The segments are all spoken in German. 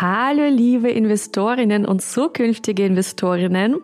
Hallo liebe Investorinnen und zukünftige Investorinnen.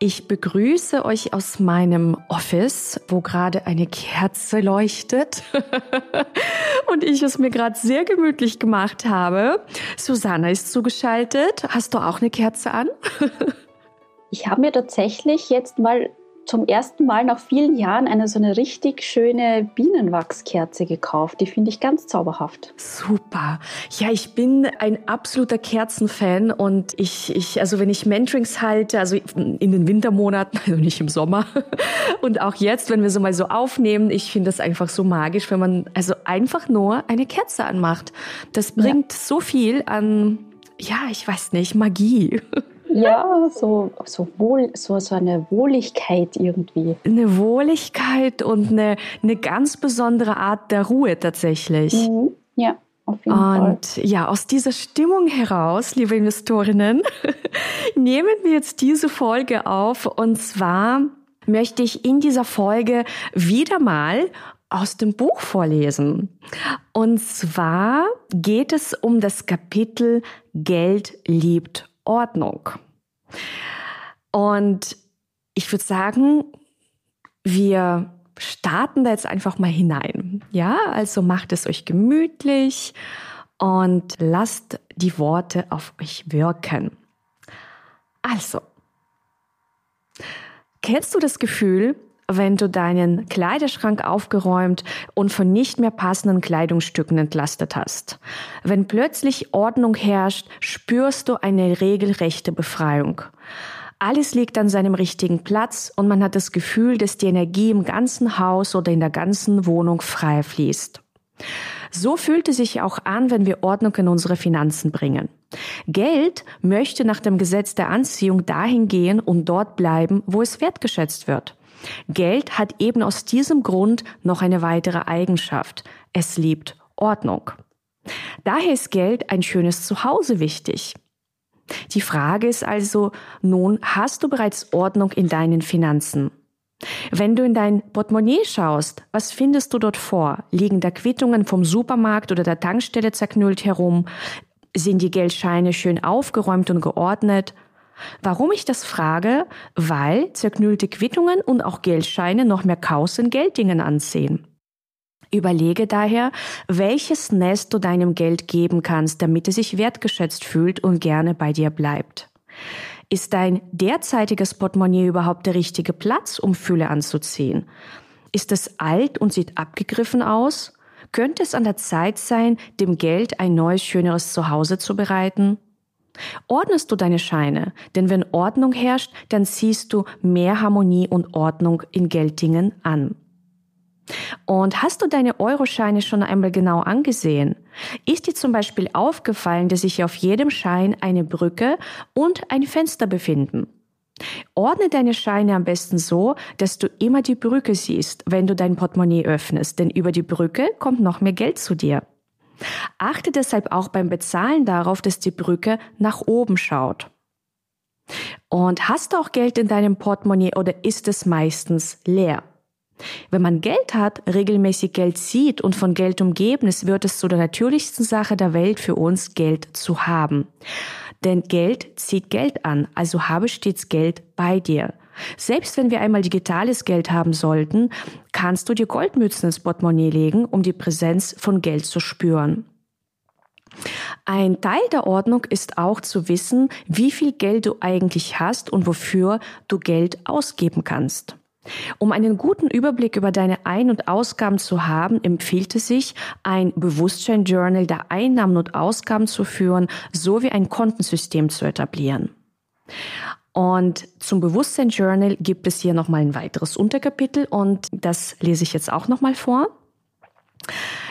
Ich begrüße euch aus meinem Office, wo gerade eine Kerze leuchtet und ich es mir gerade sehr gemütlich gemacht habe. Susanna ist zugeschaltet. Hast du auch eine Kerze an? ich habe mir tatsächlich jetzt mal zum ersten Mal nach vielen Jahren eine so eine richtig schöne Bienenwachskerze gekauft. Die finde ich ganz zauberhaft. Super. Ja, ich bin ein absoluter Kerzenfan und ich, ich, also wenn ich Mentorings halte, also in den Wintermonaten, also nicht im Sommer und auch jetzt, wenn wir so mal so aufnehmen, ich finde das einfach so magisch, wenn man also einfach nur eine Kerze anmacht. Das bringt ja. so viel an, ja, ich weiß nicht, Magie. Ja, so, so, wohl, so, so eine Wohligkeit irgendwie. Eine Wohligkeit und eine, eine ganz besondere Art der Ruhe tatsächlich. Mhm. Ja. Auf jeden und Fall. ja, aus dieser Stimmung heraus, liebe Investorinnen, nehmen wir jetzt diese Folge auf. Und zwar möchte ich in dieser Folge wieder mal aus dem Buch vorlesen. Und zwar geht es um das Kapitel Geld liebt Ordnung. Und ich würde sagen, wir starten da jetzt einfach mal hinein. Ja, also macht es euch gemütlich und lasst die Worte auf euch wirken. Also, kennst du das Gefühl, wenn du deinen Kleiderschrank aufgeräumt und von nicht mehr passenden Kleidungsstücken entlastet hast. Wenn plötzlich Ordnung herrscht, spürst du eine regelrechte Befreiung. Alles liegt an seinem richtigen Platz und man hat das Gefühl, dass die Energie im ganzen Haus oder in der ganzen Wohnung frei fließt. So fühlt es sich auch an, wenn wir Ordnung in unsere Finanzen bringen. Geld möchte nach dem Gesetz der Anziehung dahin gehen und dort bleiben, wo es wertgeschätzt wird. Geld hat eben aus diesem Grund noch eine weitere Eigenschaft. Es liebt Ordnung. Daher ist Geld ein schönes Zuhause wichtig. Die Frage ist also, nun hast du bereits Ordnung in deinen Finanzen? Wenn du in dein Portemonnaie schaust, was findest du dort vor? Liegen da Quittungen vom Supermarkt oder der Tankstelle zerknüllt herum? Sind die Geldscheine schön aufgeräumt und geordnet? Warum ich das frage? Weil zerknüllte Quittungen und auch Geldscheine noch mehr Chaos in Gelddingen ansehen. Überlege daher, welches Nest du deinem Geld geben kannst, damit es sich wertgeschätzt fühlt und gerne bei dir bleibt. Ist dein derzeitiges Portemonnaie überhaupt der richtige Platz, um Fülle anzuziehen? Ist es alt und sieht abgegriffen aus? Könnte es an der Zeit sein, dem Geld ein neues, schöneres Zuhause zu bereiten? Ordnest du deine Scheine, denn wenn Ordnung herrscht, dann ziehst du mehr Harmonie und Ordnung in Gelddingen an. Und hast du deine Euroscheine schon einmal genau angesehen? Ist dir zum Beispiel aufgefallen, dass sich auf jedem Schein eine Brücke und ein Fenster befinden? Ordne deine Scheine am besten so, dass du immer die Brücke siehst, wenn du dein Portemonnaie öffnest, denn über die Brücke kommt noch mehr Geld zu dir. Achte deshalb auch beim Bezahlen darauf, dass die Brücke nach oben schaut. Und hast du auch Geld in deinem Portemonnaie oder ist es meistens leer? Wenn man Geld hat, regelmäßig Geld sieht und von Geld umgeben ist, wird es zu der natürlichsten Sache der Welt für uns, Geld zu haben. Denn Geld zieht Geld an, also habe stets Geld bei dir. Selbst wenn wir einmal digitales Geld haben sollten, kannst du dir Goldmützen ins Portemonnaie legen, um die Präsenz von Geld zu spüren. Ein Teil der Ordnung ist auch zu wissen, wie viel Geld du eigentlich hast und wofür du Geld ausgeben kannst. Um einen guten Überblick über deine Ein- und Ausgaben zu haben, empfiehlt es sich, ein Bewusstsein-Journal der Einnahmen und Ausgaben zu führen, sowie ein Kontensystem zu etablieren. Und zum Bewusstsein Journal gibt es hier nochmal ein weiteres Unterkapitel und das lese ich jetzt auch nochmal vor.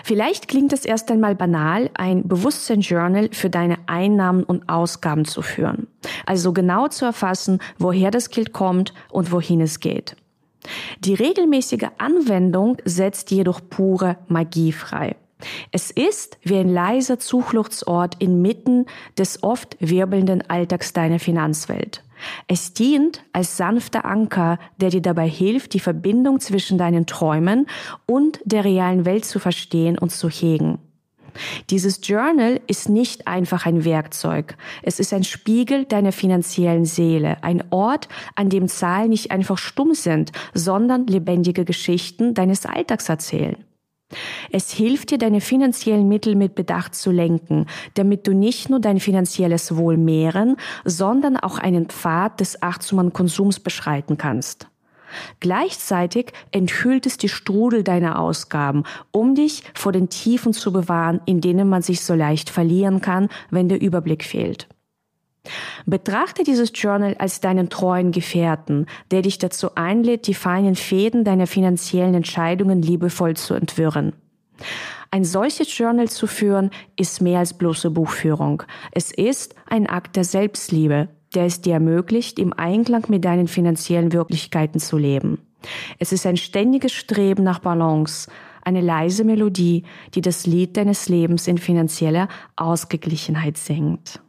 Vielleicht klingt es erst einmal banal, ein Bewusstsein Journal für deine Einnahmen und Ausgaben zu führen. Also genau zu erfassen, woher das Geld kommt und wohin es geht. Die regelmäßige Anwendung setzt jedoch pure Magie frei. Es ist wie ein leiser Zufluchtsort inmitten des oft wirbelnden Alltags deiner Finanzwelt. Es dient als sanfter Anker, der dir dabei hilft, die Verbindung zwischen deinen Träumen und der realen Welt zu verstehen und zu hegen. Dieses Journal ist nicht einfach ein Werkzeug. Es ist ein Spiegel deiner finanziellen Seele, ein Ort, an dem Zahlen nicht einfach stumm sind, sondern lebendige Geschichten deines Alltags erzählen. Es hilft dir, deine finanziellen Mittel mit Bedacht zu lenken, damit du nicht nur dein finanzielles Wohl mehren, sondern auch einen Pfad des achtsamen Konsums beschreiten kannst. Gleichzeitig enthüllt es die Strudel deiner Ausgaben, um dich vor den Tiefen zu bewahren, in denen man sich so leicht verlieren kann, wenn der Überblick fehlt. Betrachte dieses Journal als deinen treuen Gefährten, der dich dazu einlädt, die feinen Fäden deiner finanziellen Entscheidungen liebevoll zu entwirren. Ein solches Journal zu führen, ist mehr als bloße Buchführung. Es ist ein Akt der Selbstliebe, der es dir ermöglicht, im Einklang mit deinen finanziellen Wirklichkeiten zu leben. Es ist ein ständiges Streben nach Balance, eine leise Melodie, die das Lied deines Lebens in finanzieller Ausgeglichenheit singt.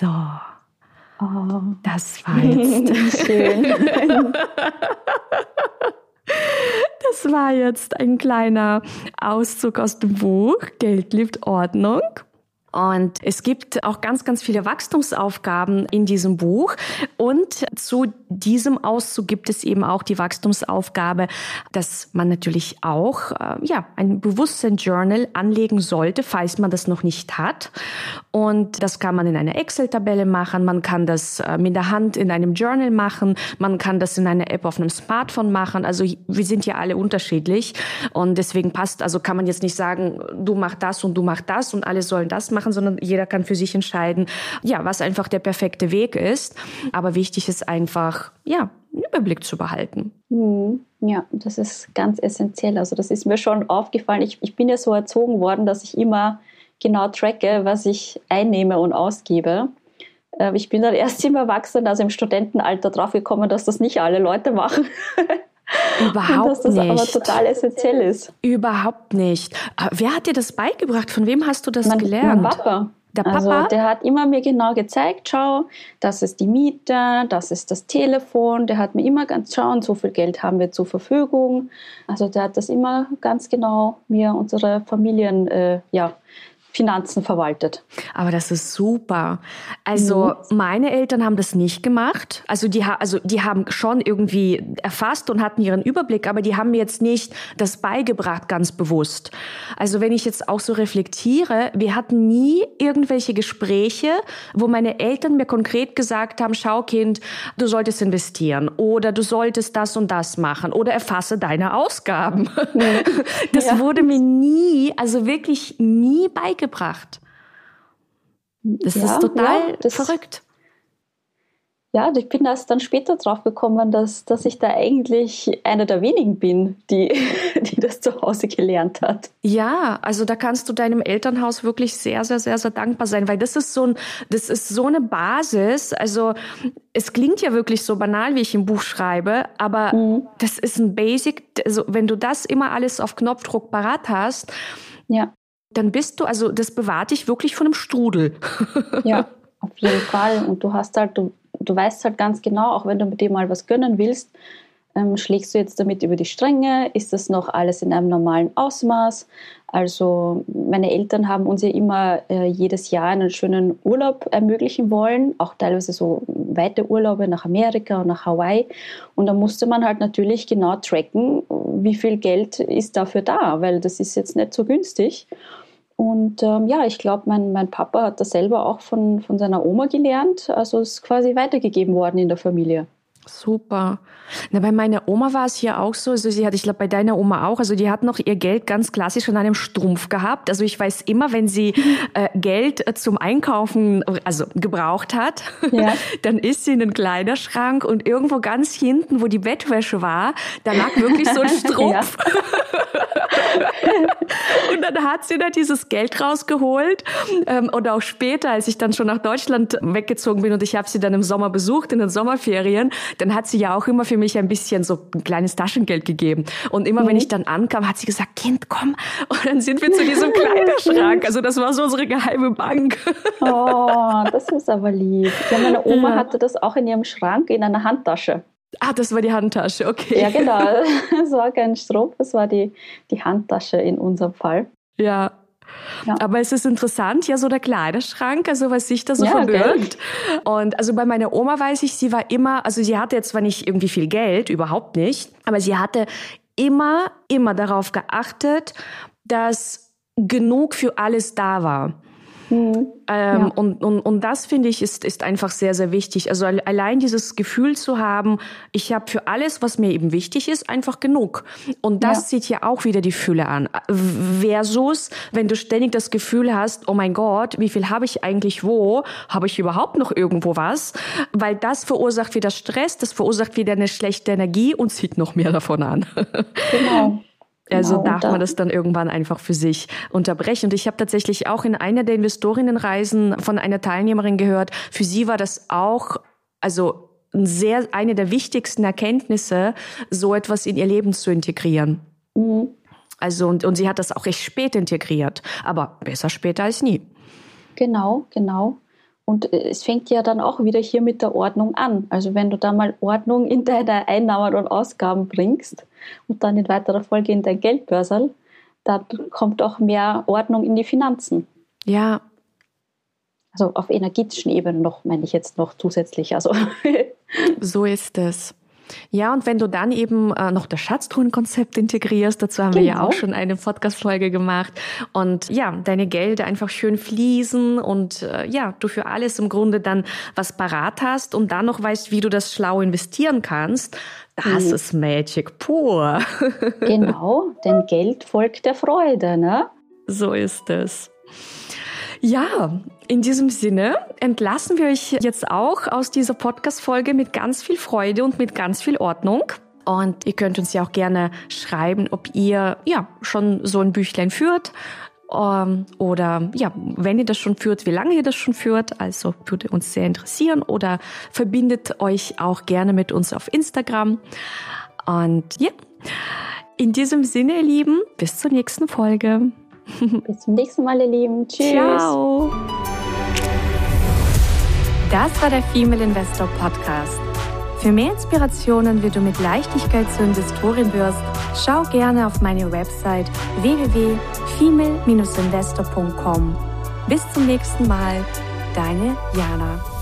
So. Oh. Das war jetzt. Schön. Das war jetzt ein kleiner Auszug aus dem Buch Geld liebt Ordnung. Und es gibt auch ganz, ganz viele Wachstumsaufgaben in diesem Buch. Und zu diesem Auszug gibt es eben auch die Wachstumsaufgabe, dass man natürlich auch äh, ja, ein Bewusstsein-Journal anlegen sollte, falls man das noch nicht hat. Und das kann man in einer Excel-Tabelle machen, man kann das äh, mit der Hand in einem Journal machen, man kann das in einer App auf einem Smartphone machen. Also wir sind ja alle unterschiedlich und deswegen passt, also kann man jetzt nicht sagen, du mach das und du mach das und alle sollen das machen sondern jeder kann für sich entscheiden, ja, was einfach der perfekte Weg ist. Aber wichtig ist einfach, ja, einen Überblick zu behalten. Mhm. Ja, das ist ganz essentiell. Also das ist mir schon aufgefallen. Ich, ich bin ja so erzogen worden, dass ich immer genau tracke, was ich einnehme und ausgebe. Äh, ich bin dann erst im Erwachsenen, also im Studentenalter, draufgekommen, dass das nicht alle Leute machen. Überhaupt dass das nicht. aber total essentiell ist. Überhaupt nicht. Wer hat dir das beigebracht? Von wem hast du das mein, gelernt? Mein Papa. Der Papa? Also der hat immer mir genau gezeigt, schau, das ist die Miete, das ist das Telefon. Der hat mir immer ganz schauen, so viel Geld haben wir zur Verfügung. Also der hat das immer ganz genau mir unsere Familien äh, ja, Finanzen verwaltet. Aber das ist super. Also mhm. meine Eltern haben das nicht gemacht. Also die, also die haben schon irgendwie erfasst und hatten ihren Überblick, aber die haben mir jetzt nicht das beigebracht ganz bewusst. Also wenn ich jetzt auch so reflektiere, wir hatten nie irgendwelche Gespräche, wo meine Eltern mir konkret gesagt haben, schau Kind, du solltest investieren oder du solltest das und das machen oder erfasse deine Ausgaben. Mhm. Das ja. wurde mir nie, also wirklich nie beigebracht gebracht. Das ja, ist total ja, das, verrückt. Ja, ich bin erst dann später drauf gekommen, dass, dass ich da eigentlich einer der wenigen bin, die, die das zu Hause gelernt hat. Ja, also da kannst du deinem Elternhaus wirklich sehr, sehr, sehr, sehr dankbar sein, weil das ist so ein, das ist so eine Basis. Also es klingt ja wirklich so banal, wie ich im Buch schreibe, aber mhm. das ist ein Basic. Also wenn du das immer alles auf Knopfdruck parat hast, ja dann bist du, also das bewahrt dich wirklich von einem Strudel. ja, auf jeden Fall. Und du hast halt, du, du weißt halt ganz genau, auch wenn du mit dir mal was gönnen willst, ähm, schlägst du jetzt damit über die Stränge? Ist das noch alles in einem normalen Ausmaß? Also meine Eltern haben uns ja immer äh, jedes Jahr einen schönen Urlaub ermöglichen wollen, auch teilweise so weite Urlaube nach Amerika und nach Hawaii. Und da musste man halt natürlich genau tracken, wie viel Geld ist dafür da, weil das ist jetzt nicht so günstig. Und ähm, ja, ich glaube, mein, mein Papa hat das selber auch von, von seiner Oma gelernt. Also ist quasi weitergegeben worden in der Familie. Super. Na, bei meiner Oma war es hier auch so. Also sie hat, ich glaube, bei deiner Oma auch. Also die hat noch ihr Geld ganz klassisch in einem Strumpf gehabt. Also ich weiß immer, wenn sie äh, Geld äh, zum Einkaufen, also gebraucht hat, ja. dann ist sie in den Kleiderschrank und irgendwo ganz hinten, wo die Bettwäsche war, da lag wirklich so ein Strumpf. und dann hat sie da dieses Geld rausgeholt. Ähm, und auch später, als ich dann schon nach Deutschland weggezogen bin und ich habe sie dann im Sommer besucht, in den Sommerferien, dann hat sie ja auch immer für mich ein bisschen so ein kleines Taschengeld gegeben. Und immer mhm. wenn ich dann ankam, hat sie gesagt, Kind, komm. Und dann sind wir zu diesem Kleiderschrank. Also das war so unsere geheime Bank. oh, das ist aber lieb. Ja, meine Oma ja. hatte das auch in ihrem Schrank in einer Handtasche. Ah, das war die Handtasche, okay. Ja, genau. Es war kein Strumpf, es war die, die Handtasche in unserem Fall. Ja. ja. Aber es ist interessant, ja, so der Kleiderschrank, also was sich da so ja, verbirgt. Okay. Und also bei meiner Oma weiß ich, sie war immer, also sie hatte jetzt zwar nicht irgendwie viel Geld, überhaupt nicht, aber sie hatte immer, immer darauf geachtet, dass genug für alles da war. Mhm. Ähm, ja. und, und, und das finde ich ist, ist einfach sehr, sehr wichtig. Also allein dieses Gefühl zu haben, ich habe für alles, was mir eben wichtig ist, einfach genug. Und das ja. zieht ja auch wieder die Fülle an. Versus, wenn du ständig das Gefühl hast, oh mein Gott, wie viel habe ich eigentlich wo? Habe ich überhaupt noch irgendwo was? Weil das verursacht wieder Stress, das verursacht wieder eine schlechte Energie und zieht noch mehr davon an. Genau. Also genau, darf man das dann irgendwann einfach für sich unterbrechen. Und ich habe tatsächlich auch in einer der Investorinnenreisen von einer Teilnehmerin gehört, für sie war das auch, also sehr, eine der wichtigsten Erkenntnisse, so etwas in ihr Leben zu integrieren. Mhm. Also, und, und sie hat das auch recht spät integriert, aber besser später als nie. Genau, genau. Und äh, es fängt ja dann auch wieder hier mit der Ordnung an. Also wenn du da mal Ordnung in deine Einnahmen und Ausgaben bringst und dann in weiterer Folge in dein Geldbörsel, dann kommt auch mehr Ordnung in die Finanzen. Ja. Also auf energetischen Ebene noch, meine ich jetzt noch zusätzlich. Also. so ist es. Ja, und wenn du dann eben äh, noch das Schatztruhenkonzept integrierst, dazu haben genau. wir ja genau. auch schon eine Podcast-Folge gemacht und ja, deine Gelder einfach schön fließen und äh, ja, du für alles im Grunde dann was parat hast und dann noch weißt, wie du das schlau investieren kannst, das mhm. ist Magic pur. genau, denn Geld folgt der Freude, ne? So ist es. Ja, in diesem Sinne entlassen wir euch jetzt auch aus dieser Podcast-Folge mit ganz viel Freude und mit ganz viel Ordnung. Und ihr könnt uns ja auch gerne schreiben, ob ihr ja schon so ein Büchlein führt ähm, oder ja, wenn ihr das schon führt, wie lange ihr das schon führt. Also würde uns sehr interessieren oder verbindet euch auch gerne mit uns auf Instagram. Und ja, in diesem Sinne, ihr Lieben, bis zur nächsten Folge. Bis zum nächsten Mal, ihr Lieben. Tschüss. Ciao. Das war der Female Investor Podcast. Für mehr Inspirationen, wie du mit Leichtigkeit zur Investorin wirst, schau gerne auf meine Website www.female-investor.com. Bis zum nächsten Mal, deine Jana.